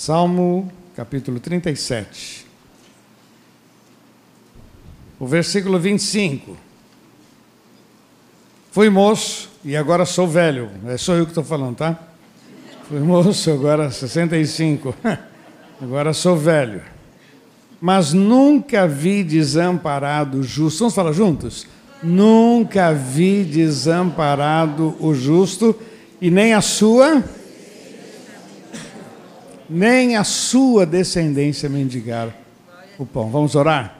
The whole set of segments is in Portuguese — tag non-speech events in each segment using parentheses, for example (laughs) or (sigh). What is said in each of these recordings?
Salmo capítulo 37. O versículo 25. Fui moço e agora sou velho. É só eu que estou falando, tá? Fui moço, agora 65. (laughs) Agora sou velho. Mas nunca vi desamparado o justo. Vamos falar juntos? Nunca vi desamparado o justo e nem a sua nem a sua descendência mendigar o pão. Vamos orar?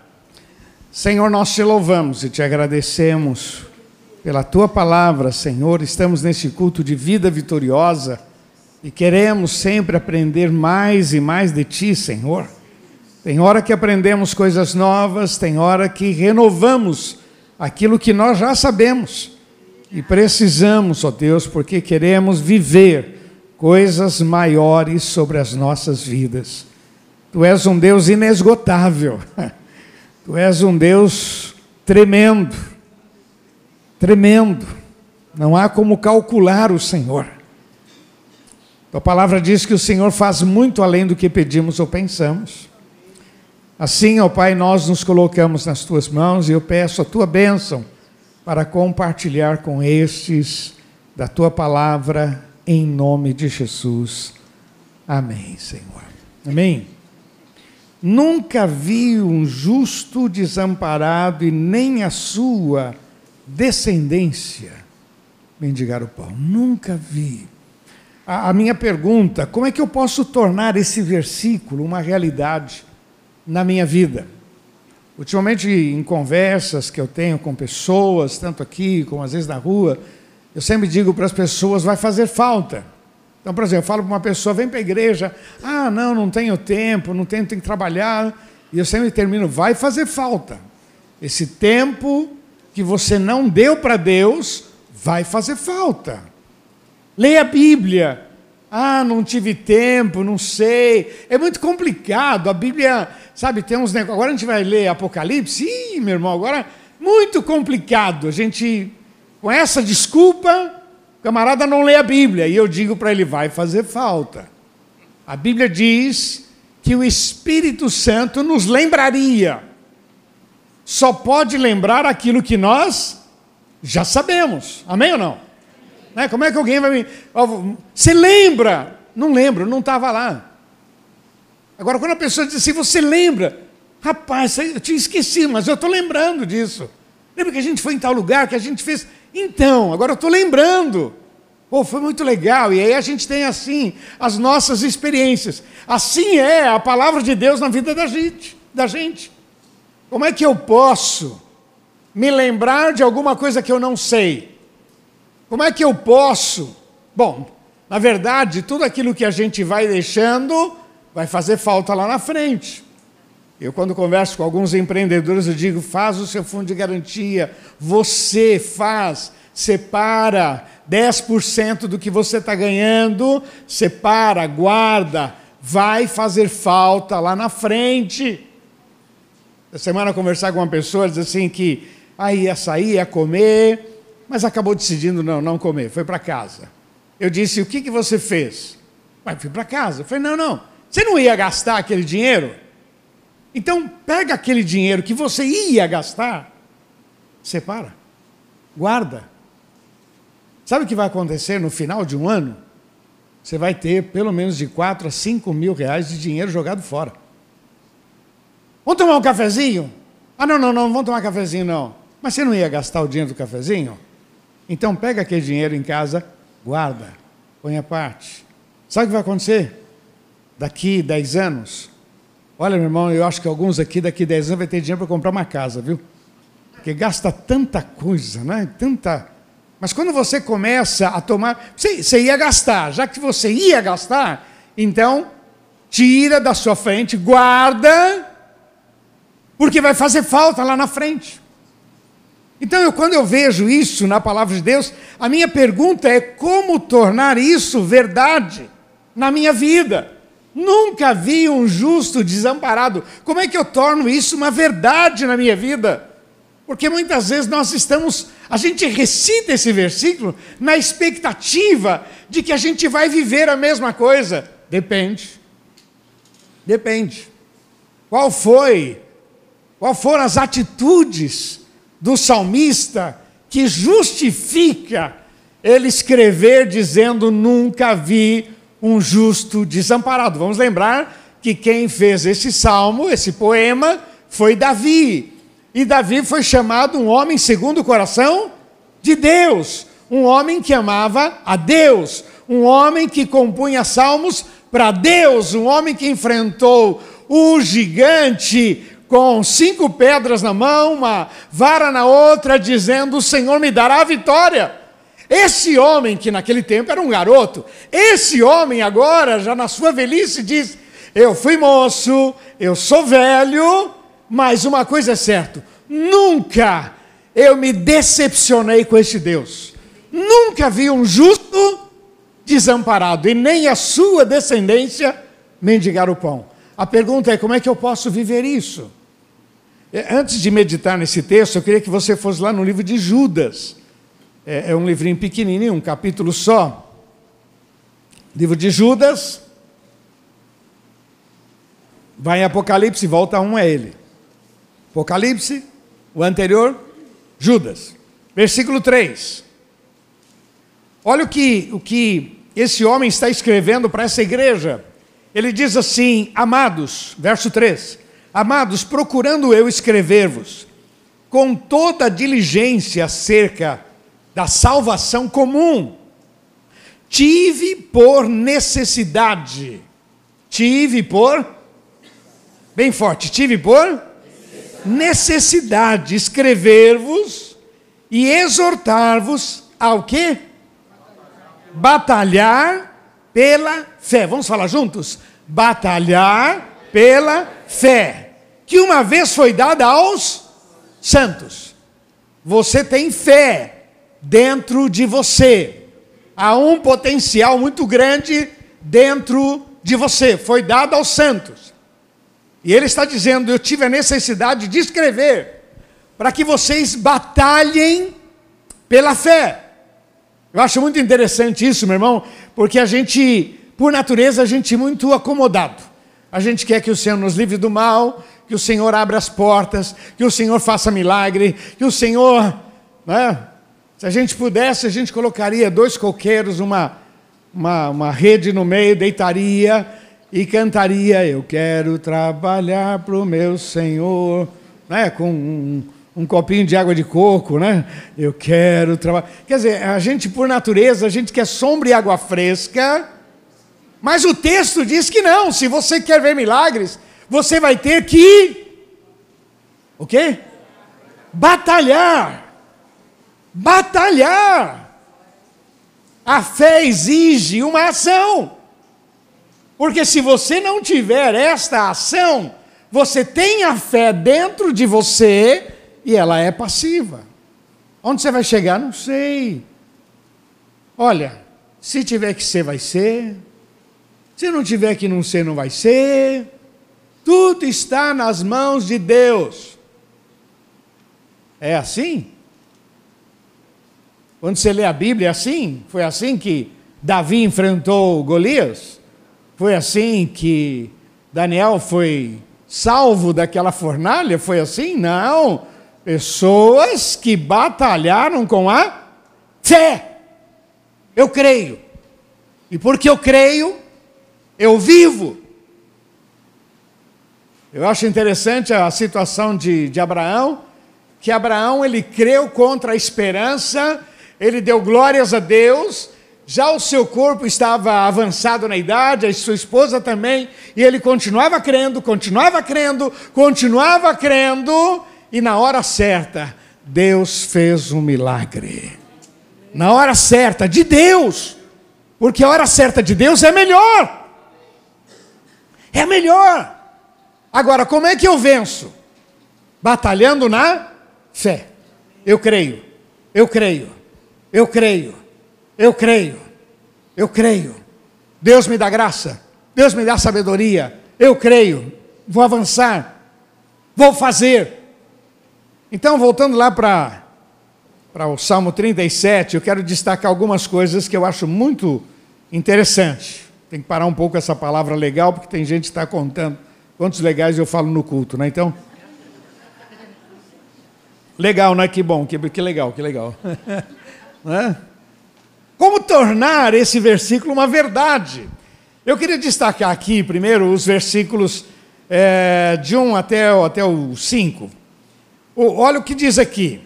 Senhor, nós te louvamos e te agradecemos pela tua palavra, Senhor. Estamos neste culto de vida vitoriosa e queremos sempre aprender mais e mais de ti, Senhor. Tem hora que aprendemos coisas novas, tem hora que renovamos aquilo que nós já sabemos e precisamos, ó Deus, porque queremos viver coisas maiores sobre as nossas vidas. Tu és um Deus inesgotável. (laughs) Tu és um Deus tremendo. Tremendo. Não há como calcular o Senhor. Tua palavra diz que o Senhor faz muito além do que pedimos ou pensamos. Assim, ó Pai, nós nos colocamos nas tuas mãos e eu peço a tua bênção para compartilhar com estes da tua palavra em nome de Jesus. Amém, Senhor. Amém. Nunca vi um justo desamparado e nem a sua descendência mendigar o pão. Nunca vi. A, a, minha pergunta: como é que eu posso tornar esse versículo uma realidade na minha vida? Ultimamente, em conversas que eu tenho com pessoas, tanto aqui como às vezes na rua, eu sempre digo para as pessoas: vai fazer falta. Então, por exemplo, eu falo para uma pessoa: vem para a igreja. Ah, não, não tenho tempo, não tenho, tenho que trabalhar. E eu sempre termino: vai fazer falta. Esse tempo que você não deu para Deus vai fazer falta. Leia a Bíblia. Ah, não tive tempo, não sei. É muito complicado. A Bíblia, sabe, tem uns negócios. Agora a gente vai ler Apocalipse. Ih, meu irmão, agora muito complicado. A gente com essa desculpa, o camarada não lê a Bíblia. E eu digo para ele: vai fazer falta. A Bíblia diz que o Espírito Santo nos lembraria. Só pode lembrar aquilo que nós já sabemos. Amém ou não? Né? Como é que alguém vai me. Você lembra? Não lembro, não estava lá. Agora, quando a pessoa diz assim, você lembra? Rapaz, eu tinha esquecido, mas eu estou lembrando disso. Lembra que a gente foi em tal lugar, que a gente fez. Então, agora eu estou lembrando. Pô, foi muito legal. E aí a gente tem assim as nossas experiências. Assim é a palavra de Deus na vida da gente, da gente. Como é que eu posso me lembrar de alguma coisa que eu não sei? Como é que eu posso? Bom, na verdade, tudo aquilo que a gente vai deixando vai fazer falta lá na frente. Eu, quando converso com alguns empreendedores, eu digo: faz o seu fundo de garantia, você faz, separa 10% do que você está ganhando, separa, guarda, vai fazer falta lá na frente. Essa semana, conversar com uma pessoa, diz assim que aí ia sair, ia comer, mas acabou decidindo não, não comer, foi para casa. Eu disse: o que, que você fez? Mas fui para casa. Eu falei: não, não, você não ia gastar aquele dinheiro? Então, pega aquele dinheiro que você ia gastar, separa, guarda. Sabe o que vai acontecer no final de um ano? Você vai ter pelo menos de 4 a 5 mil reais de dinheiro jogado fora. Vamos tomar um cafezinho? Ah, não, não, não, não vamos tomar cafezinho, não. Mas você não ia gastar o dinheiro do cafezinho? Então pega aquele dinheiro em casa, guarda, põe a parte. Sabe o que vai acontecer? Daqui 10 anos, Olha, meu irmão, eu acho que alguns aqui daqui a 10 anos vai ter dinheiro para comprar uma casa, viu? Porque gasta tanta coisa, né? Tanta. Mas quando você começa a tomar. Você, você ia gastar, já que você ia gastar, então tira da sua frente, guarda, porque vai fazer falta lá na frente. Então, eu, quando eu vejo isso na palavra de Deus, a minha pergunta é como tornar isso verdade na minha vida. Nunca vi um justo desamparado. Como é que eu torno isso uma verdade na minha vida? Porque muitas vezes nós estamos, a gente recita esse versículo na expectativa de que a gente vai viver a mesma coisa. Depende. Depende. Qual foi? Qual foram as atitudes do salmista que justifica ele escrever dizendo nunca vi um justo desamparado? Vamos lembrar que quem fez esse salmo, esse poema, foi Davi. E Davi foi chamado um homem segundo o coração de Deus, um homem que amava a Deus, um homem que compunha salmos para Deus, um homem que enfrentou o gigante com cinco pedras na mão, uma vara na outra, dizendo: O Senhor me dará a vitória. Esse homem, que naquele tempo era um garoto, esse homem agora, já na sua velhice, diz: Eu fui moço, eu sou velho, mas uma coisa é certa: nunca eu me decepcionei com este Deus. Nunca vi um justo desamparado e nem a sua descendência mendigar o pão. A pergunta é: como é que eu posso viver isso? É, antes de meditar nesse texto, eu queria que você fosse lá no livro de Judas. É, é um livrinho pequenininho, um capítulo só. Livro de Judas. Vai em Apocalipse, volta um a ele. Apocalipse, o anterior, Judas. Versículo 3. Olha o que, o que esse homem está escrevendo para essa igreja. Ele diz assim: Amados, verso 3: Amados, procurando eu escrever-vos com toda diligência acerca da salvação comum, tive por necessidade, tive por, bem forte, tive por necessidade escrever-vos e exortar-vos ao que? batalhar pela fé. Vamos falar juntos? Batalhar pela fé, que uma vez foi dada aos santos. Você tem fé dentro de você. Há um potencial muito grande dentro de você, foi dado aos santos. E ele está dizendo: Eu tive a necessidade de escrever para que vocês batalhem pela fé. Eu acho muito interessante isso, meu irmão, porque a gente, por natureza, a gente é muito acomodado. A gente quer que o Senhor nos livre do mal, que o Senhor abra as portas, que o Senhor faça milagre, que o Senhor. Né? Se a gente pudesse, a gente colocaria dois coqueiros, uma, uma, uma rede no meio, deitaria e cantaria: Eu quero trabalhar para o meu Senhor, né? com um um copinho de água de coco, né? Eu quero trabalhar. Quer dizer, a gente, por natureza, a gente quer sombra e água fresca, mas o texto diz que não. Se você quer ver milagres, você vai ter que. O quê? Batalhar. Batalhar. A fé exige uma ação. Porque se você não tiver esta ação, você tem a fé dentro de você e ela é passiva. Onde você vai chegar? Não sei. Olha, se tiver que ser, vai ser. Se não tiver que não ser, não vai ser. Tudo está nas mãos de Deus. É assim? Quando você lê a Bíblia, é assim? Foi assim que Davi enfrentou Golias? Foi assim que Daniel foi salvo daquela fornalha? Foi assim? Não. Pessoas que batalharam com a fé. Eu creio. E porque eu creio, eu vivo. Eu acho interessante a situação de, de Abraão, que Abraão ele creu contra a esperança, ele deu glórias a Deus, já o seu corpo estava avançado na idade, a sua esposa também, e ele continuava crendo, continuava crendo, continuava crendo, e na hora certa, Deus fez um milagre. Na hora certa, de Deus. Porque a hora certa de Deus é melhor. É melhor. Agora, como é que eu venço? Batalhando na fé. Eu creio. Eu creio. Eu creio. Eu creio. Eu creio. Deus me dá graça. Deus me dá sabedoria. Eu creio. Vou avançar. Vou fazer. Então, voltando lá para para o Salmo 37, eu quero destacar algumas coisas que eu acho muito interessante. Tem que parar um pouco essa palavra legal, porque tem gente que está contando quantos legais eu falo no culto, né? Então. Legal, né? Que bom, que, que legal, que legal. (laughs) né? Como tornar esse versículo uma verdade? Eu queria destacar aqui, primeiro, os versículos é, de 1 até, até o 5. O, olha o que diz aqui.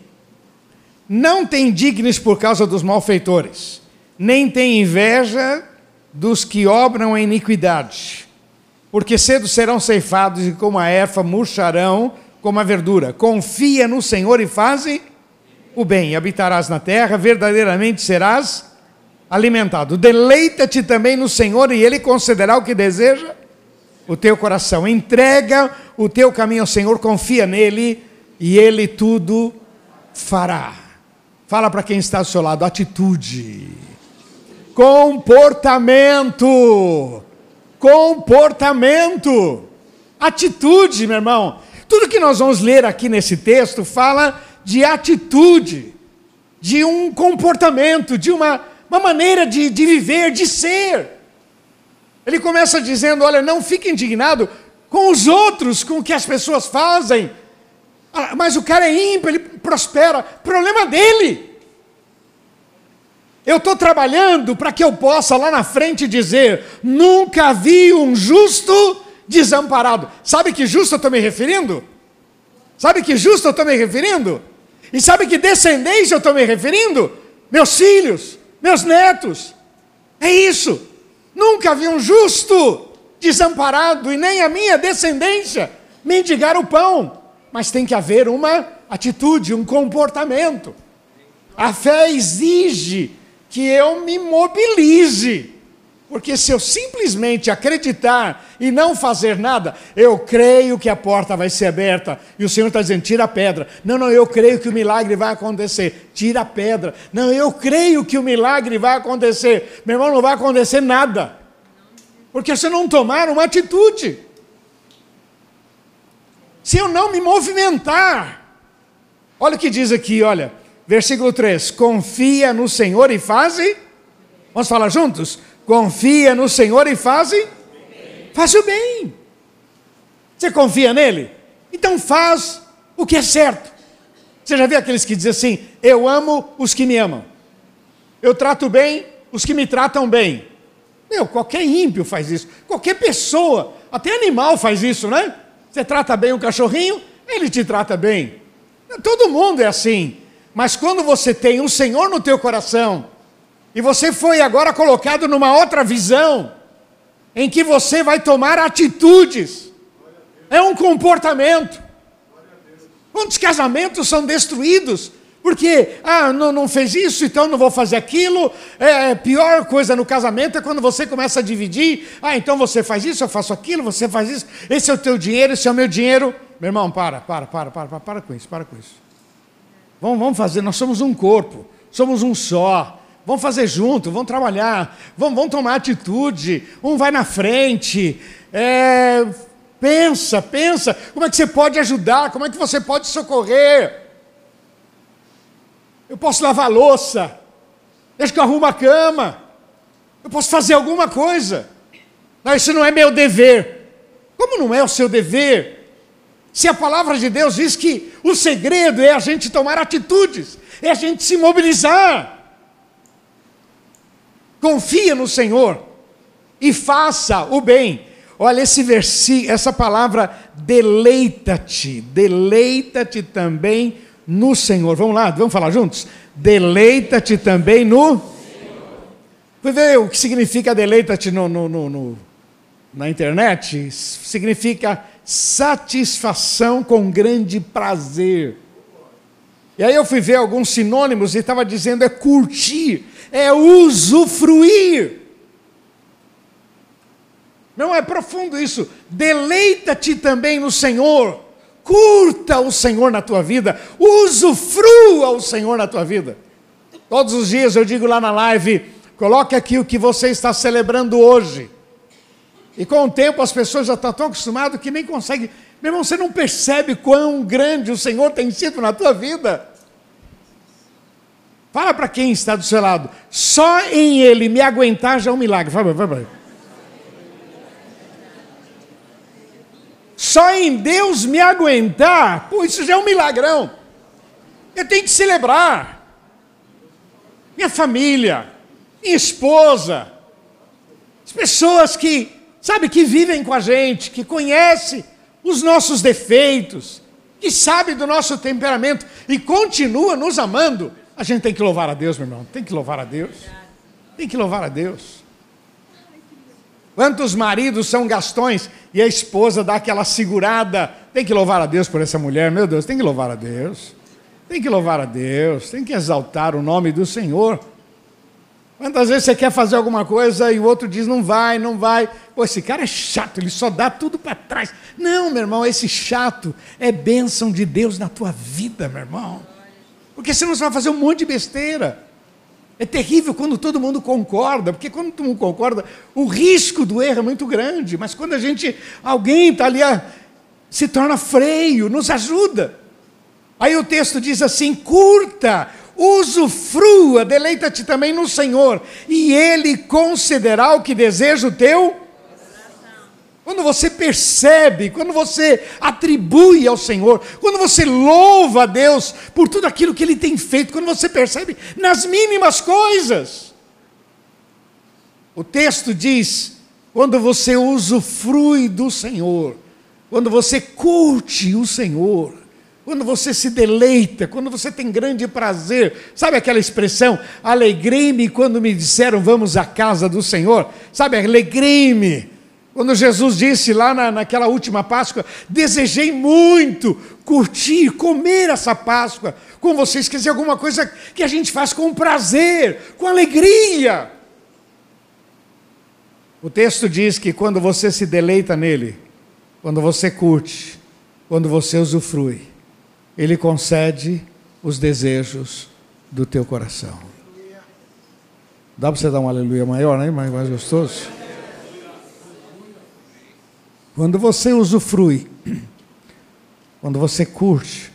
Não tem dignes por causa dos malfeitores, nem tem inveja dos que obram a iniquidade, porque cedo serão ceifados e como a erva murcharão como a verdura. Confia no Senhor e faze o bem, habitarás na terra, verdadeiramente serás alimentado. Deleita-te também no Senhor e Ele concederá o que deseja o teu coração. Entrega o teu caminho ao Senhor, confia nele e Ele tudo fará. Fala para quem está ao seu lado, atitude comportamento. Comportamento. Atitude, meu irmão. Tudo que nós vamos ler aqui nesse texto fala de atitude, de um comportamento, de uma, uma maneira de, de viver, de ser. Ele começa dizendo: olha, não fique indignado com os outros, com o que as pessoas fazem. Ah, mas o cara é ímpio, ele prospera. Problema dele. Eu estou trabalhando para que eu possa lá na frente dizer: nunca vi um justo desamparado. Sabe que justo eu estou me referindo? Sabe que justo eu estou me referindo? E sabe que descendência eu estou me referindo? Meus filhos, meus netos. É isso. Nunca vi um justo desamparado e nem a minha descendência mendigar o pão. Mas tem que haver uma atitude, um comportamento. A fé exige que eu me mobilize. Porque se eu simplesmente acreditar e não fazer nada, eu creio que a porta vai ser aberta. E o Senhor está dizendo: tira a pedra. Não, não, eu creio que o milagre vai acontecer. Tira a pedra. Não, eu creio que o milagre vai acontecer. Meu irmão, não vai acontecer nada. Porque você não tomar uma atitude. Se eu não me movimentar. Olha o que diz aqui, olha. Versículo 3: Confia no Senhor e faze. Vamos falar juntos? Confia no Senhor e faze. Faz o bem. Você confia nele? Então faz o que é certo. Você já viu aqueles que dizem assim: Eu amo os que me amam. Eu trato bem os que me tratam bem. Meu, qualquer ímpio faz isso. Qualquer pessoa, até animal faz isso, né? Você trata bem um cachorrinho, ele te trata bem. Todo mundo é assim. Mas quando você tem um Senhor no teu coração, e você foi agora colocado numa outra visão, em que você vai tomar atitudes, é um comportamento. Quantos casamentos são destruídos? Porque, ah, não, não fez isso, então não vou fazer aquilo. É, é, pior coisa no casamento é quando você começa a dividir. Ah, então você faz isso, eu faço aquilo, você faz isso. Esse é o teu dinheiro, esse é o meu dinheiro. Meu irmão, para, para, para, para, para, para com isso, para com isso. Vamos, vamos fazer, nós somos um corpo, somos um só. Vamos fazer junto, vamos trabalhar, vamos, vamos tomar atitude. Um vai na frente. É, pensa, pensa. Como é que você pode ajudar? Como é que você pode socorrer? Eu posso lavar louça. Deixa que eu arrumo a cama. Eu posso fazer alguma coisa. Não, isso não é meu dever. Como não é o seu dever? Se a palavra de Deus diz que o segredo é a gente tomar atitudes, é a gente se mobilizar. Confia no Senhor e faça o bem. Olha esse versículo, essa palavra deleita-te, deleita-te também no Senhor. Vamos lá, vamos falar juntos? Deleita-te também no Foi ver o que significa deleita-te no, no, no, no, na internet? Significa satisfação com grande prazer. E aí eu fui ver alguns sinônimos e estava dizendo é curtir, é usufruir. Não é profundo isso. Deleita-te também no Senhor. Curta o Senhor na tua vida. Usufrua o Senhor na tua vida. Todos os dias eu digo lá na live: coloque aqui o que você está celebrando hoje. E com o tempo as pessoas já estão tão acostumadas que nem conseguem. Meu irmão, você não percebe quão grande o Senhor tem sido na tua vida? Fala para quem está do seu lado. Só em Ele me aguentar já é um milagre. Vai, vai. Só em Deus me aguentar, pô, isso já é um milagrão. Eu tenho que celebrar. Minha família, minha esposa, as pessoas que, sabe, que vivem com a gente, que conhecem os nossos defeitos, que sabe do nosso temperamento e continua nos amando. A gente tem que louvar a Deus, meu irmão. Tem que louvar a Deus. Tem que louvar a Deus. Quantos maridos são gastões e a esposa dá aquela segurada? Tem que louvar a Deus por essa mulher, meu Deus, tem que louvar a Deus. Tem que louvar a Deus, tem que exaltar o nome do Senhor. Quantas vezes você quer fazer alguma coisa e o outro diz não vai, não vai. Pô, esse cara é chato, ele só dá tudo para trás. Não, meu irmão, esse chato é bênção de Deus na tua vida, meu irmão. Porque senão você vai fazer um monte de besteira. É terrível quando todo mundo concorda, porque quando todo mundo concorda, o risco do erro é muito grande. Mas quando a gente, alguém está ali, se torna freio, nos ajuda. Aí o texto diz assim: curta, usufrua, deleita-te também no Senhor, e Ele concederá o que deseja o teu quando você percebe, quando você atribui ao Senhor, quando você louva a Deus por tudo aquilo que Ele tem feito, quando você percebe nas mínimas coisas. O texto diz: quando você usufrui do Senhor, quando você curte o Senhor, quando você se deleita, quando você tem grande prazer, sabe aquela expressão? Alegrei-me quando me disseram vamos à casa do Senhor, sabe? Alegrei-me quando Jesus disse lá na, naquela última Páscoa: Desejei muito curtir, comer essa Páscoa com vocês, quer dizer, alguma coisa que a gente faz com prazer, com alegria. O texto diz que quando você se deleita nele, quando você curte, quando você usufrui, ele concede os desejos do teu coração. Dá para você dar um aleluia maior, né? mais, mais gostoso? Quando você usufrui, (clears throat) quando você curte,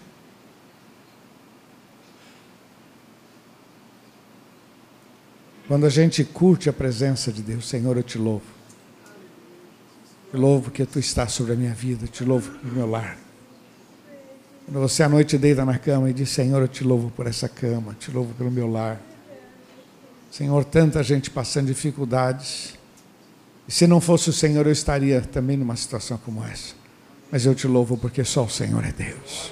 quando a gente curte a presença de Deus, Senhor, eu te louvo. Te louvo que tu estás sobre a minha vida, te louvo no meu lar. Quando você à noite deita na cama e diz: Senhor, eu te louvo por essa cama, te louvo pelo meu lar. Senhor, tanta gente passando dificuldades. E se não fosse o Senhor, eu estaria também numa situação como essa. Mas eu te louvo porque só o Senhor é Deus.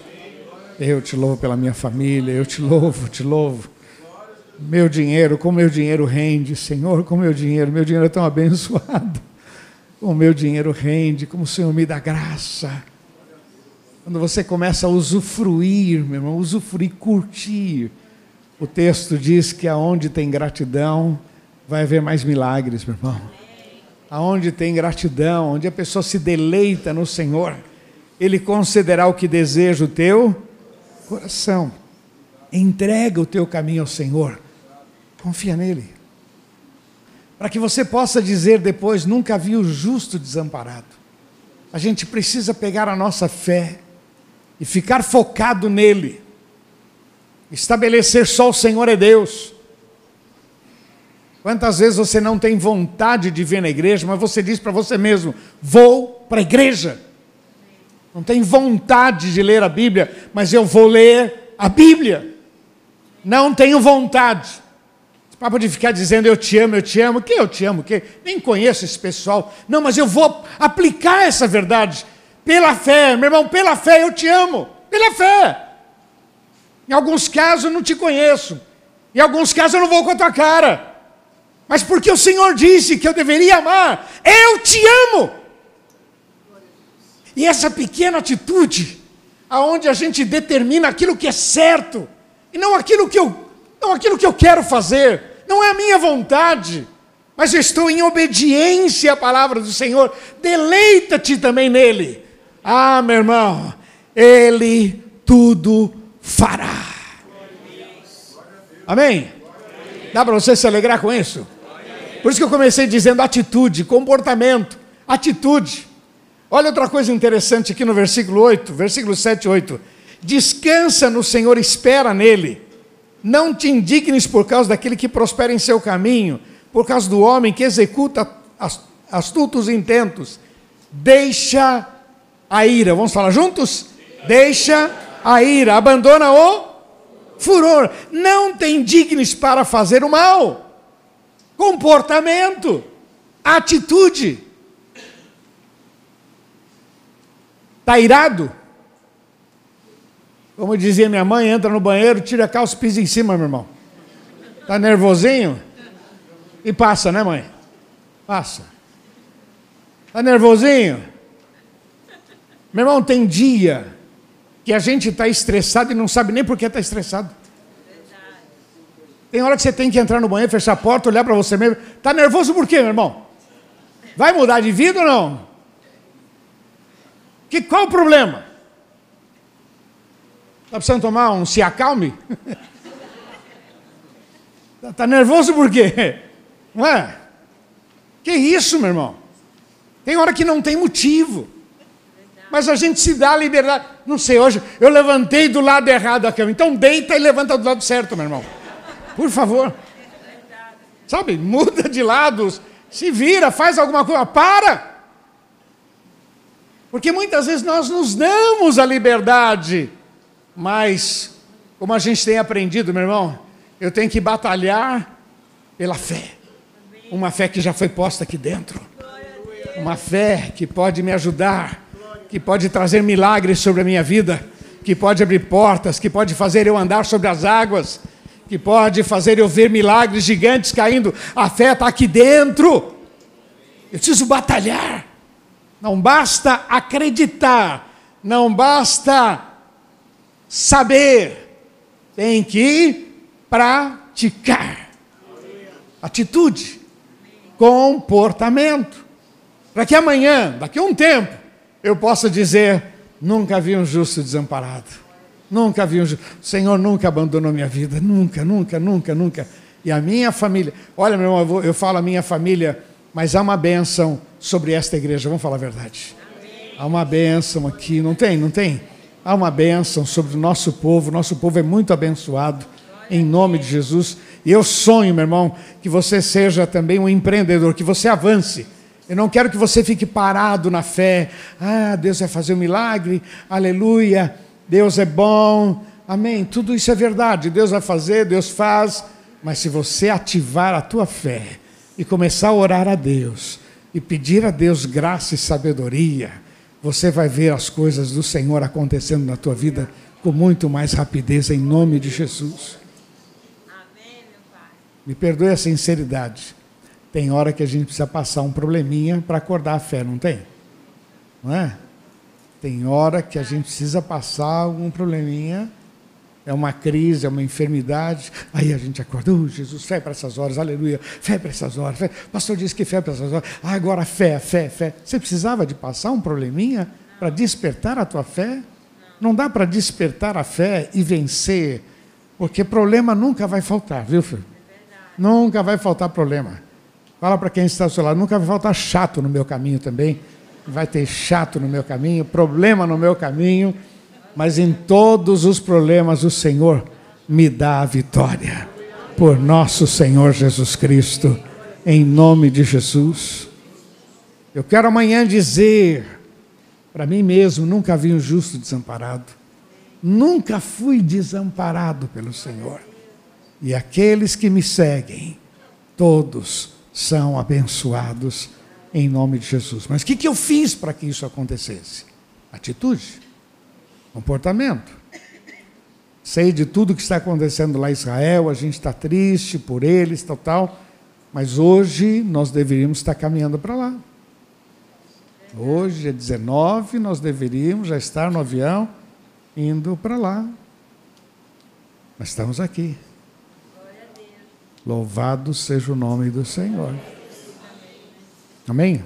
Eu te louvo pela minha família, eu te louvo, te louvo. Meu dinheiro, como meu dinheiro rende, Senhor, como meu dinheiro, meu dinheiro é tão abençoado. Como meu dinheiro rende, como o Senhor me dá graça. Quando você começa a usufruir, meu irmão, usufruir, curtir. O texto diz que aonde tem gratidão, vai haver mais milagres, meu irmão aonde tem gratidão, onde a pessoa se deleita no Senhor, Ele concederá o que deseja o teu coração. Entrega o teu caminho ao Senhor, confia nele, para que você possa dizer depois: nunca vi o justo desamparado. A gente precisa pegar a nossa fé e ficar focado nele, estabelecer só o Senhor é Deus Quantas vezes você não tem vontade de vir na igreja, mas você diz para você mesmo: vou para a igreja. Não tem vontade de ler a Bíblia, mas eu vou ler a Bíblia. Não tenho vontade. Papo de ficar dizendo eu te amo, eu te amo. Que eu te amo? Que nem conheço esse pessoal. Não, mas eu vou aplicar essa verdade pela fé, meu irmão, pela fé eu te amo. Pela fé. Em alguns casos eu não te conheço. Em alguns casos eu não vou com a tua cara mas porque o Senhor disse que eu deveria amar, eu te amo. E essa pequena atitude, aonde a gente determina aquilo que é certo, e não aquilo que eu, não aquilo que eu quero fazer, não é a minha vontade, mas eu estou em obediência à palavra do Senhor, deleita-te também nele. Ah, meu irmão, ele tudo fará. Amém? Dá para você se alegrar com isso? Por isso que eu comecei dizendo atitude, comportamento, atitude. Olha outra coisa interessante aqui no versículo 8, versículo 7 e 8. Descansa no Senhor, espera nele. Não te indignes por causa daquele que prospera em seu caminho, por causa do homem que executa astutos intentos. Deixa a ira. Vamos falar juntos? Deixa a ira, abandona o furor. Não tem dignos para fazer o mal. Comportamento, atitude. Está irado? Como dizia minha mãe, entra no banheiro, tira a calça e pisa em cima, meu irmão. Está nervosinho? E passa, né, mãe? Passa. Está nervosinho? Meu irmão, tem dia que a gente está estressado e não sabe nem por que está estressado. Tem hora que você tem que entrar no banheiro, fechar a porta, olhar para você mesmo. Está nervoso por quê, meu irmão? Vai mudar de vida ou não? Que, qual o problema? Está precisando tomar um se acalme? Está (laughs) tá nervoso por quê? Não é? Que isso, meu irmão? Tem hora que não tem motivo. Mas a gente se dá a liberdade. Não sei, hoje eu levantei do lado errado da cama. Então deita e levanta do lado certo, meu irmão. Por favor. Sabe, muda de lados, se vira, faz alguma coisa, para. Porque muitas vezes nós nos damos a liberdade, mas, como a gente tem aprendido, meu irmão, eu tenho que batalhar pela fé. Uma fé que já foi posta aqui dentro. Uma fé que pode me ajudar que pode trazer milagres sobre a minha vida, que pode abrir portas, que pode fazer eu andar sobre as águas, que pode fazer eu ver milagres gigantes caindo. A fé está aqui dentro. Eu preciso batalhar. Não basta acreditar, não basta saber, tem que praticar. Atitude, comportamento. Para que amanhã, daqui a um tempo, eu posso dizer: nunca vi um justo desamparado. Nunca vi um justo. O Senhor nunca abandonou minha vida. Nunca, nunca, nunca, nunca. E a minha família. Olha, meu irmão, eu, falo a minha família, mas há uma bênção sobre esta igreja. Vamos falar a verdade. Há uma bênção aqui. Não tem? Não tem? Há uma bênção sobre o nosso povo. Nosso povo é muito abençoado. Em nome de Jesus. E eu sonho, meu irmão, que você seja também um empreendedor, que você avance eu não quero que você fique parado na fé. Ah, Deus vai fazer um milagre. Aleluia. Deus é bom. Amém. Tudo isso é verdade. Deus vai fazer, Deus faz. Mas se você ativar a tua fé e começar a orar a Deus e pedir a Deus graça e sabedoria, você vai ver as coisas do Senhor acontecendo na tua vida com muito mais rapidez em nome de Jesus. Amém, meu Pai. Me perdoe a sinceridade. Tem hora que a gente precisa passar um probleminha para acordar a fé, não tem? Não é? Tem hora que a gente precisa passar algum probleminha, é uma crise, é uma enfermidade, aí a gente acorda, oh, Jesus, fé para essas horas, aleluia, fé para essas horas. Fé. O pastor disse que fé para essas horas, ah, agora fé, fé, fé. Você precisava de passar um probleminha para despertar a tua fé? Não dá para despertar a fé e vencer, porque problema nunca vai faltar, viu, filho? Nunca vai faltar problema. Fala para quem está ao seu lado, nunca vai faltar chato no meu caminho também. Vai ter chato no meu caminho, problema no meu caminho, mas em todos os problemas o Senhor me dá a vitória. Por nosso Senhor Jesus Cristo, em nome de Jesus. Eu quero amanhã dizer para mim mesmo: nunca vi um justo desamparado, nunca fui desamparado pelo Senhor. E aqueles que me seguem, todos são abençoados em nome de Jesus. Mas o que, que eu fiz para que isso acontecesse? Atitude, comportamento. Sei de tudo que está acontecendo lá em Israel, a gente está triste por eles, tal, tal, mas hoje nós deveríamos estar caminhando para lá. Hoje é 19, nós deveríamos já estar no avião indo para lá. Mas estamos aqui. Louvado seja o nome do Senhor. Amém?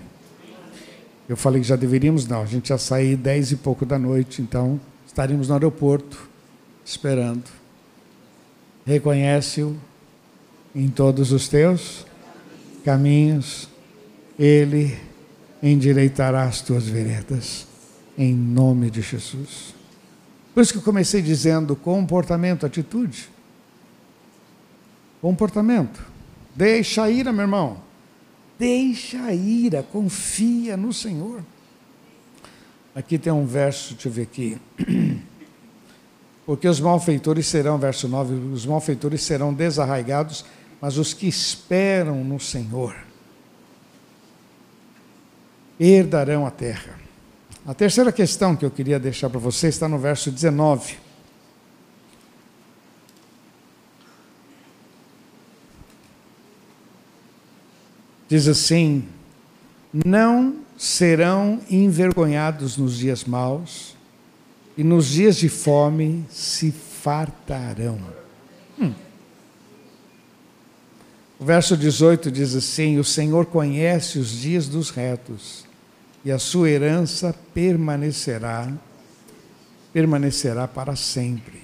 Eu falei que já deveríamos, não, a gente já sair dez e pouco da noite, então estaríamos no aeroporto, esperando. Reconhece-o em todos os teus caminhos, ele endireitará as tuas veredas, em nome de Jesus. Por isso que eu comecei dizendo comportamento, atitude. Comportamento. Deixa a ira, meu irmão. Deixa a ira, confia no Senhor. Aqui tem um verso, deixa eu ver aqui. Porque os malfeitores serão, verso 9, os malfeitores serão desarraigados, mas os que esperam no Senhor herdarão a terra. A terceira questão que eu queria deixar para você está no verso 19. Diz assim: Não serão envergonhados nos dias maus, e nos dias de fome se fartarão. Hum. O verso 18 diz assim: O Senhor conhece os dias dos retos, e a sua herança permanecerá, permanecerá para sempre.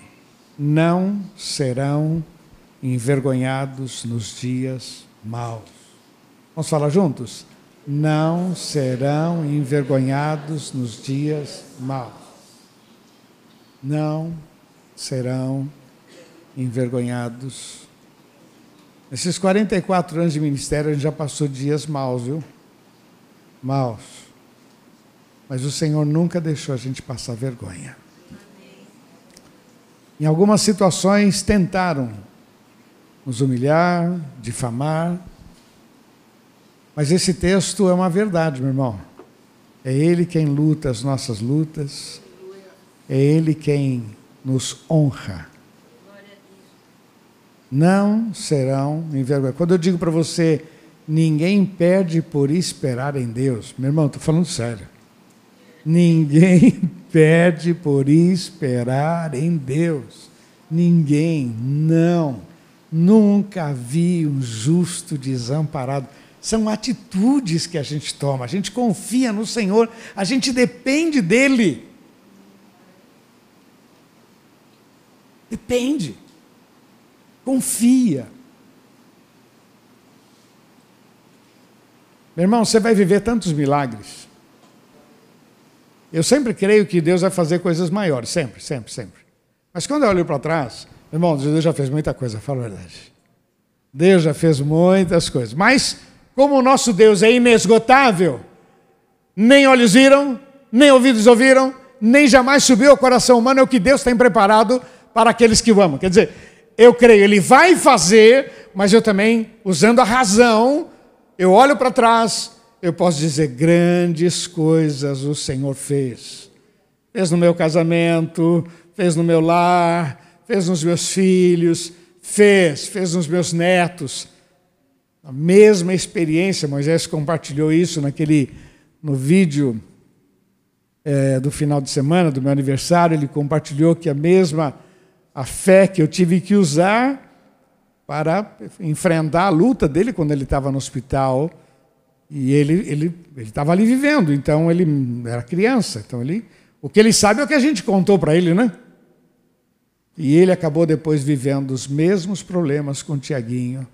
Não serão envergonhados nos dias maus. Vamos falar juntos? Não serão envergonhados nos dias maus. Não serão envergonhados. Nesses 44 anos de ministério, a gente já passou dias maus, viu? Maus. Mas o Senhor nunca deixou a gente passar vergonha. Em algumas situações tentaram nos humilhar, difamar, mas esse texto é uma verdade, meu irmão. É Ele quem luta as nossas lutas, é Ele quem nos honra. Não serão envergonhados. Quando eu digo para você, ninguém perde por esperar em Deus, meu irmão, estou falando sério. Ninguém (laughs) perde por esperar em Deus. Ninguém, não. Nunca vi um justo desamparado. São atitudes que a gente toma. A gente confia no Senhor, a gente depende dEle. Depende. Confia. Meu irmão, você vai viver tantos milagres. Eu sempre creio que Deus vai fazer coisas maiores, sempre, sempre, sempre. Mas quando eu olho para trás, irmão, Deus já fez muita coisa, fala a verdade. Deus já fez muitas coisas. Mas, como o nosso Deus é inesgotável, nem olhos viram, nem ouvidos ouviram, nem jamais subiu ao coração humano, é o que Deus tem preparado para aqueles que o amam. Quer dizer, eu creio, Ele vai fazer, mas eu também, usando a razão, eu olho para trás, eu posso dizer: grandes coisas o Senhor fez. Fez no meu casamento, fez no meu lar, fez nos meus filhos, fez, fez nos meus netos. A mesma experiência, Moisés compartilhou isso naquele no vídeo é, do final de semana, do meu aniversário, ele compartilhou que a mesma a fé que eu tive que usar para enfrentar a luta dele quando ele estava no hospital e ele ele ele estava ali vivendo, então ele era criança, então ele o que ele sabe é o que a gente contou para ele, né? E ele acabou depois vivendo os mesmos problemas com Tiaguinho.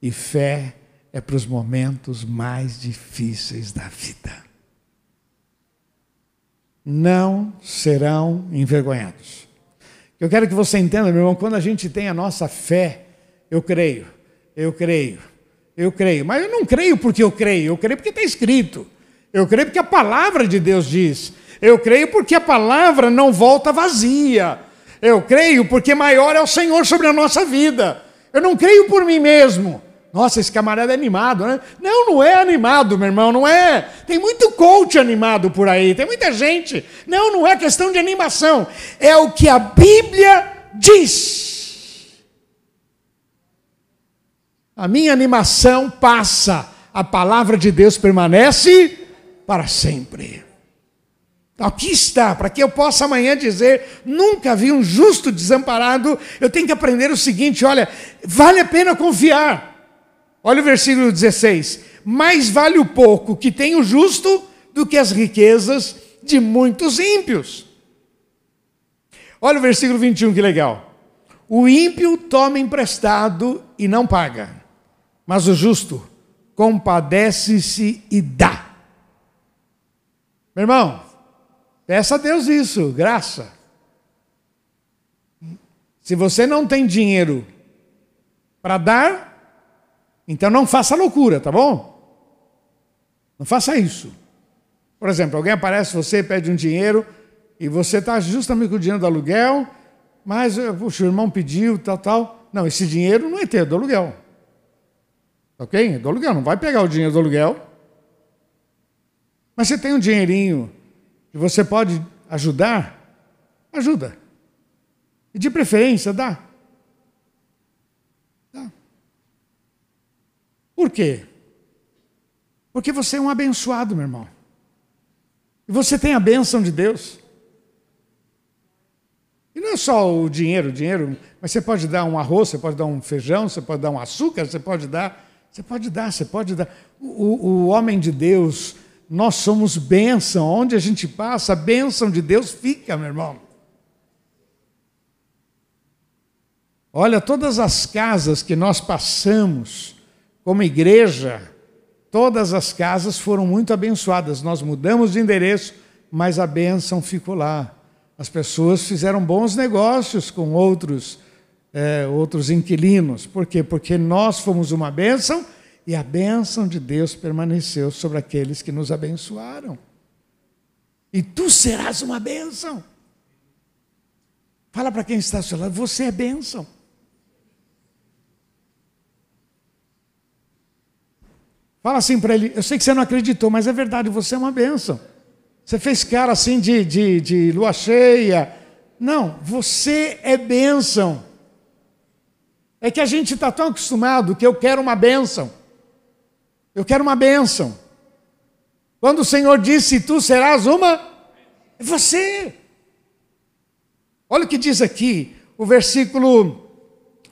E fé é para os momentos mais difíceis da vida. Não serão envergonhados. Eu quero que você entenda, meu irmão, quando a gente tem a nossa fé, eu creio, eu creio, eu creio. Mas eu não creio porque eu creio, eu creio porque está escrito. Eu creio porque a palavra de Deus diz. Eu creio porque a palavra não volta vazia. Eu creio porque maior é o Senhor sobre a nossa vida. Eu não creio por mim mesmo. Nossa, esse camarada é animado, né? Não, não é animado, meu irmão, não é. Tem muito coach animado por aí, tem muita gente. Não, não é questão de animação. É o que a Bíblia diz. A minha animação passa, a palavra de Deus permanece para sempre. Aqui está, para que eu possa amanhã dizer: nunca vi um justo desamparado. Eu tenho que aprender o seguinte: olha, vale a pena confiar. Olha o versículo 16: mais vale o pouco que tem o justo do que as riquezas de muitos ímpios. Olha o versículo 21, que legal. O ímpio toma emprestado e não paga mas o justo compadece-se e dá. Meu irmão, peça a Deus isso, graça. Se você não tem dinheiro para dar, então não faça loucura, tá bom? Não faça isso. Por exemplo, alguém aparece você, pede um dinheiro, e você está justamente com o dinheiro do aluguel, mas puxa, o irmão pediu, tal, tal. Não, esse dinheiro não é teu, é do aluguel. Ok? É do aluguel, não vai pegar o dinheiro do aluguel. Mas você tem um dinheirinho que você pode ajudar, ajuda. E de preferência. Dá. Por quê? Porque você é um abençoado, meu irmão. E você tem a bênção de Deus. E não é só o dinheiro, o dinheiro, mas você pode dar um arroz, você pode dar um feijão, você pode dar um açúcar, você pode dar, você pode dar, você pode dar. O, o homem de Deus, nós somos bênção. Onde a gente passa, a bênção de Deus fica, meu irmão. Olha, todas as casas que nós passamos como igreja, todas as casas foram muito abençoadas. Nós mudamos de endereço, mas a bênção ficou lá. As pessoas fizeram bons negócios com outros, é, outros inquilinos. Por quê? Porque nós fomos uma bênção e a bênção de Deus permaneceu sobre aqueles que nos abençoaram. E tu serás uma bênção. Fala para quem está ao seu lado, você é bênção. Fala assim para ele, eu sei que você não acreditou, mas é verdade, você é uma bênção. Você fez cara assim de, de, de lua cheia. Não, você é bênção. É que a gente está tão acostumado que eu quero uma bênção. Eu quero uma bênção. Quando o Senhor disse, tu serás uma, é você. Olha o que diz aqui, o versículo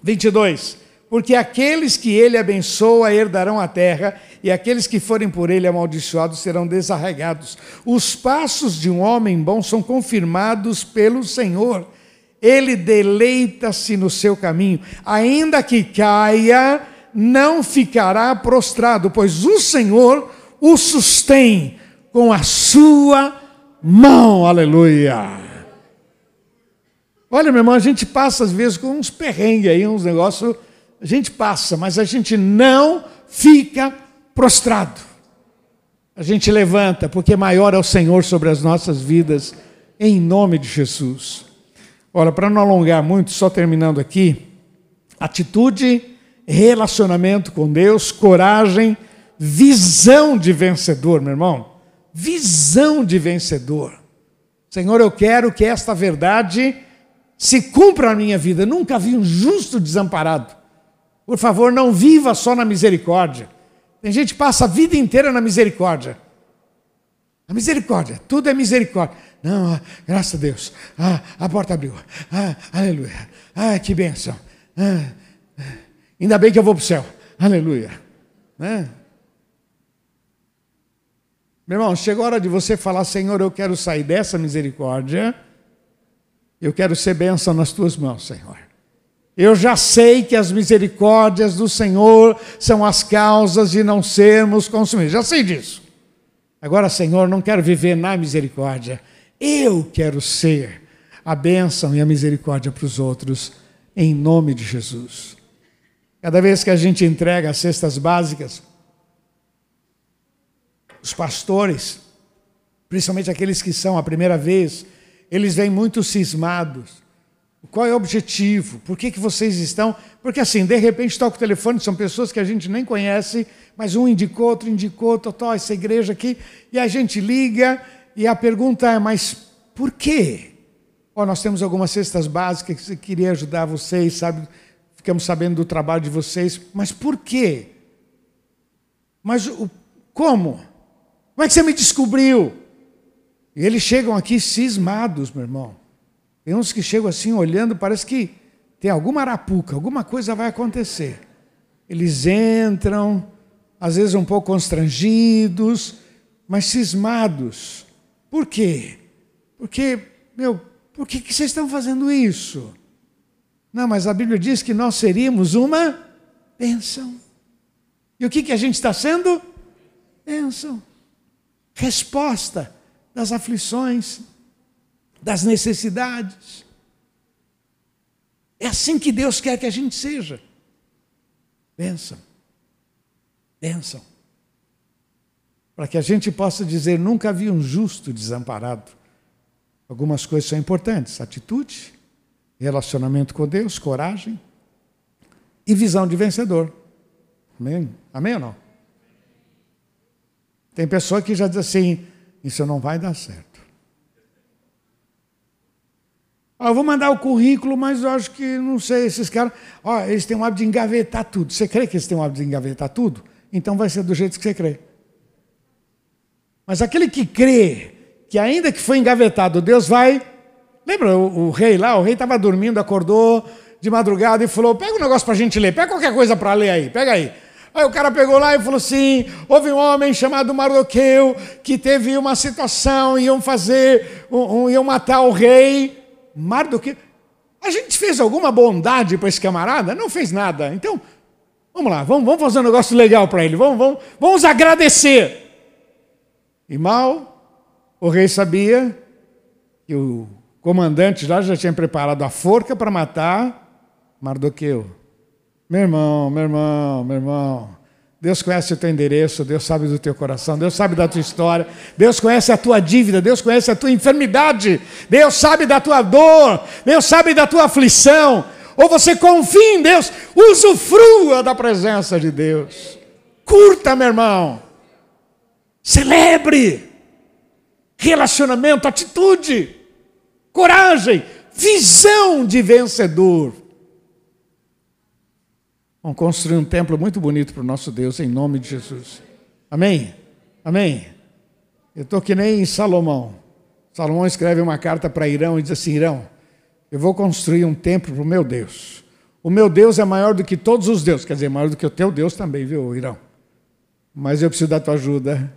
22 porque aqueles que ele abençoa herdarão a terra, e aqueles que forem por ele amaldiçoados serão desarraigados. Os passos de um homem bom são confirmados pelo Senhor. Ele deleita-se no seu caminho, ainda que caia, não ficará prostrado, pois o Senhor o sustém com a sua mão. Aleluia. Olha, meu irmão, a gente passa às vezes com uns perrengues aí, uns negócios a gente passa, mas a gente não fica prostrado. A gente levanta, porque maior é o Senhor sobre as nossas vidas, em nome de Jesus. Ora, para não alongar muito, só terminando aqui, atitude, relacionamento com Deus, coragem, visão de vencedor, meu irmão. Visão de vencedor. Senhor, eu quero que esta verdade se cumpra na minha vida. Nunca vi um justo desamparado por favor, não viva só na misericórdia. Tem gente que passa a vida inteira na misericórdia. A misericórdia, tudo é misericórdia. Não, ah, graças a Deus. Ah, a porta abriu. Ah, aleluia. Ah, que bênção. Ah, ainda bem que eu vou para o céu. Aleluia. Né? Meu irmão, chegou a hora de você falar, Senhor, eu quero sair dessa misericórdia. Eu quero ser bênção nas tuas mãos, Senhor. Eu já sei que as misericórdias do Senhor são as causas de não sermos consumidos. Já sei disso. Agora, Senhor, não quero viver na misericórdia. Eu quero ser a bênção e a misericórdia para os outros, em nome de Jesus. Cada vez que a gente entrega as cestas básicas, os pastores, principalmente aqueles que são a primeira vez, eles vêm muito cismados qual é o objetivo? Por que, que vocês estão? Porque assim, de repente toca o telefone, são pessoas que a gente nem conhece, mas um indicou, outro indicou, totó, essa igreja aqui, e a gente liga, e a pergunta é, mas por quê? Oh, nós temos algumas cestas básicas que queria ajudar vocês, sabe? Ficamos sabendo do trabalho de vocês, mas por quê? Mas o, como? Como é que você me descobriu? E eles chegam aqui cismados, meu irmão. Tem uns que chegam assim olhando, parece que tem alguma arapuca, alguma coisa vai acontecer. Eles entram, às vezes um pouco constrangidos, mas cismados. Por quê? Porque, meu, por que, que vocês estão fazendo isso? Não, mas a Bíblia diz que nós seríamos uma bênção. E o que, que a gente está sendo? Bênção. Resposta das aflições, das necessidades. É assim que Deus quer que a gente seja. Bênção. Bênção. para que a gente possa dizer: nunca vi um justo desamparado. Algumas coisas são importantes: atitude, relacionamento com Deus, coragem e visão de vencedor. Amém? Amém ou não? Tem pessoa que já diz assim: isso não vai dar certo. Ah, eu vou mandar o currículo, mas eu acho que, não sei, esses caras, ó, eles têm o hábito de engavetar tudo. Você crê que eles têm o hábito de engavetar tudo? Então vai ser do jeito que você crê. Mas aquele que crê que ainda que foi engavetado, Deus vai. Lembra o, o rei lá? O rei estava dormindo, acordou de madrugada e falou: pega um negócio para a gente ler, pega qualquer coisa para ler aí, pega aí. Aí o cara pegou lá e falou assim: houve um homem chamado Mardoqueu que teve uma situação, iam fazer, um, um, iam matar o rei. Mardoqueu. A gente fez alguma bondade para esse camarada? Não fez nada. Então, vamos lá, vamos, vamos fazer um negócio legal para ele, vamos, vamos, vamos agradecer. E mal, o rei sabia que o comandante lá já tinha preparado a forca para matar Mardoqueu. Meu irmão, meu irmão, meu irmão. Deus conhece o teu endereço, Deus sabe do teu coração, Deus sabe da tua história, Deus conhece a tua dívida, Deus conhece a tua enfermidade, Deus sabe da tua dor, Deus sabe da tua aflição. Ou você confia em Deus, usufrua da presença de Deus. Curta, meu irmão. Celebre relacionamento, atitude, coragem, visão de vencedor. Vamos construir um templo muito bonito para o nosso Deus, em nome de Jesus. Amém? Amém? Eu estou que nem Salomão. Salomão escreve uma carta para Irão e diz assim: Irão, eu vou construir um templo para o meu Deus. O meu Deus é maior do que todos os deuses, quer dizer, maior do que o teu Deus também, viu, Irão? Mas eu preciso da tua ajuda.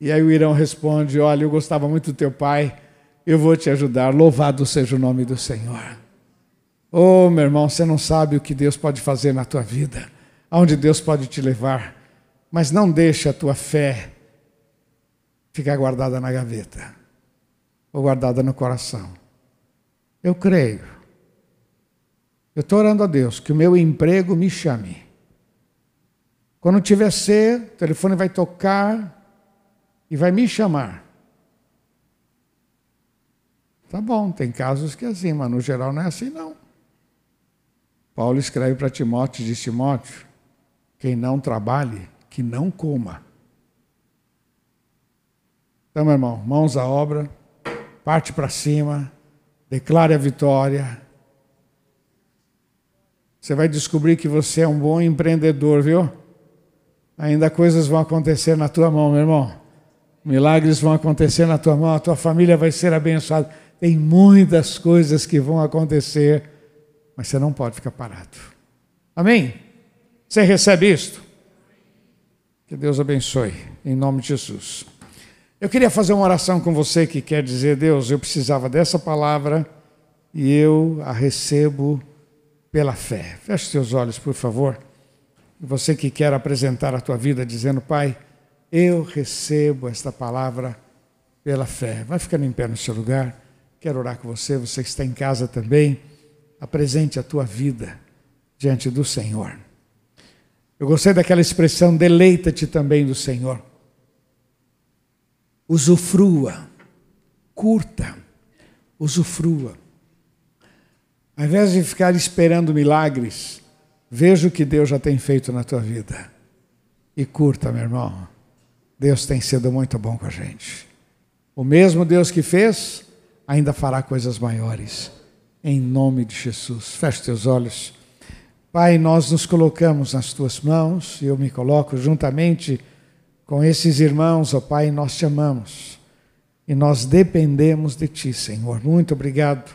E aí o Irão responde: Olha, eu gostava muito do teu pai, eu vou te ajudar. Louvado seja o nome do Senhor. Oh, meu irmão, você não sabe o que Deus pode fazer na tua vida, aonde Deus pode te levar, mas não deixe a tua fé ficar guardada na gaveta ou guardada no coração. Eu creio. Eu estou orando a Deus que o meu emprego me chame. Quando tiver ser, o telefone vai tocar e vai me chamar. Tá bom, tem casos que é assim, mas no geral não é assim não. Paulo escreve para Timóteo, diz Timóteo, quem não trabalhe, que não coma. Então, meu irmão, mãos à obra, parte para cima, declare a vitória. Você vai descobrir que você é um bom empreendedor, viu? Ainda coisas vão acontecer na tua mão, meu irmão. Milagres vão acontecer na tua mão, a tua família vai ser abençoada. Tem muitas coisas que vão acontecer, mas você não pode ficar parado. Amém? Você recebe isto? Que Deus abençoe, em nome de Jesus. Eu queria fazer uma oração com você que quer dizer, Deus, eu precisava dessa palavra e eu a recebo pela fé. Feche seus olhos, por favor. Você que quer apresentar a tua vida dizendo, Pai, eu recebo esta palavra pela fé. Vai ficando em pé no seu lugar. Quero orar com você, você que está em casa também. Apresente a tua vida diante do Senhor. Eu gostei daquela expressão, deleita-te também do Senhor usufrua, curta, usufrua. Ao invés de ficar esperando milagres, veja o que Deus já tem feito na tua vida. E curta, meu irmão. Deus tem sido muito bom com a gente. O mesmo Deus que fez, ainda fará coisas maiores. Em nome de Jesus. Feche teus olhos. Pai, nós nos colocamos nas tuas mãos, e eu me coloco juntamente com esses irmãos, ó oh Pai, nós te amamos e nós dependemos de Ti, Senhor. Muito obrigado.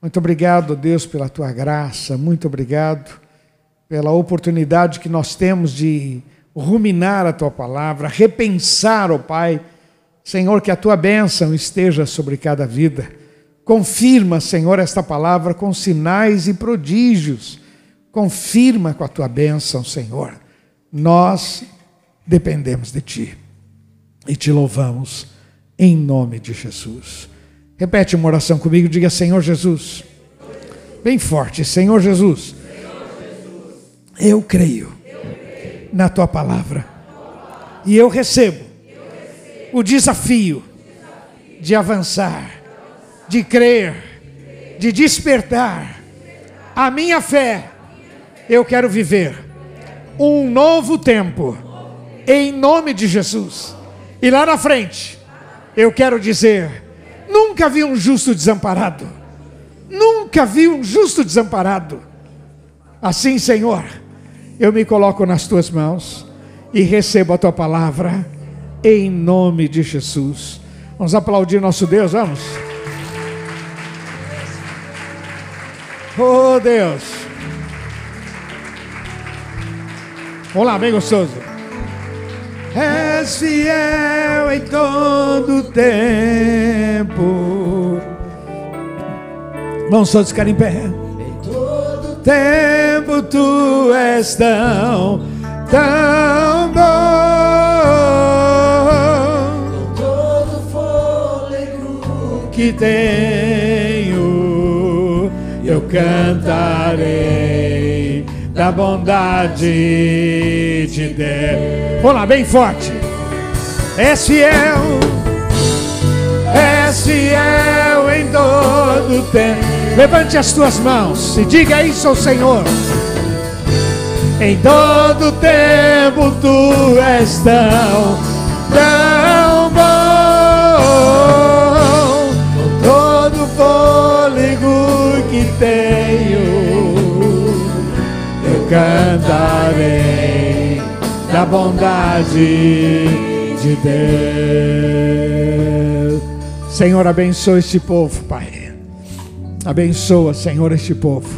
Muito obrigado, Deus, pela Tua graça. Muito obrigado pela oportunidade que nós temos de ruminar a Tua palavra, repensar, ó oh Pai, Senhor, que a Tua bênção esteja sobre cada vida. Confirma, Senhor, esta palavra com sinais e prodígios. Confirma com a Tua bênção, Senhor. Nós dependemos de Ti e te louvamos em nome de Jesus. Repete uma oração comigo, diga Senhor Jesus. Bem forte, Senhor Jesus. Eu creio na tua palavra E eu recebo o desafio de avançar, de crer, de despertar a minha fé. Eu quero viver um novo tempo, em nome de Jesus. E lá na frente, eu quero dizer: nunca vi um justo desamparado, nunca vi um justo desamparado. Assim, Senhor, eu me coloco nas tuas mãos e recebo a tua palavra, em nome de Jesus. Vamos aplaudir nosso Deus, vamos. Oh Deus. Vamos lá, bem gostoso. És fiel em todo tempo. Vamos todos ficar em pé. Em todo tempo tu és tão, tão bom. que tenho, eu cantarei da bondade de Deus. Vamos lá, bem forte. És fiel, és fiel em todo tempo. Levante as tuas mãos e diga isso ao Senhor. Em todo tempo tu és tão da bondade de Deus. Senhor, abençoa este povo, Pai. Abençoa, Senhor, este povo.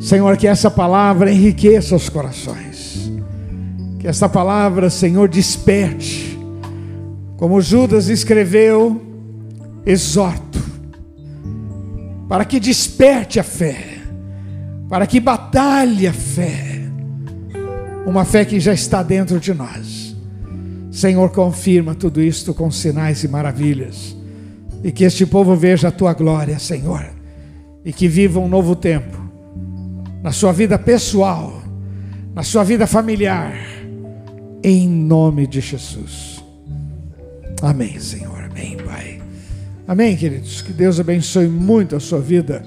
Senhor, que essa palavra enriqueça os corações. Que essa palavra, Senhor, desperte. Como Judas escreveu, exorto para que desperte a fé, para que batalhe a fé, uma fé que já está dentro de nós. Senhor, confirma tudo isto com sinais e maravilhas, e que este povo veja a tua glória, Senhor, e que viva um novo tempo, na sua vida pessoal, na sua vida familiar, em nome de Jesus. Amém, Senhor. Amém, Pai. Amém, queridos? Que Deus abençoe muito a sua vida.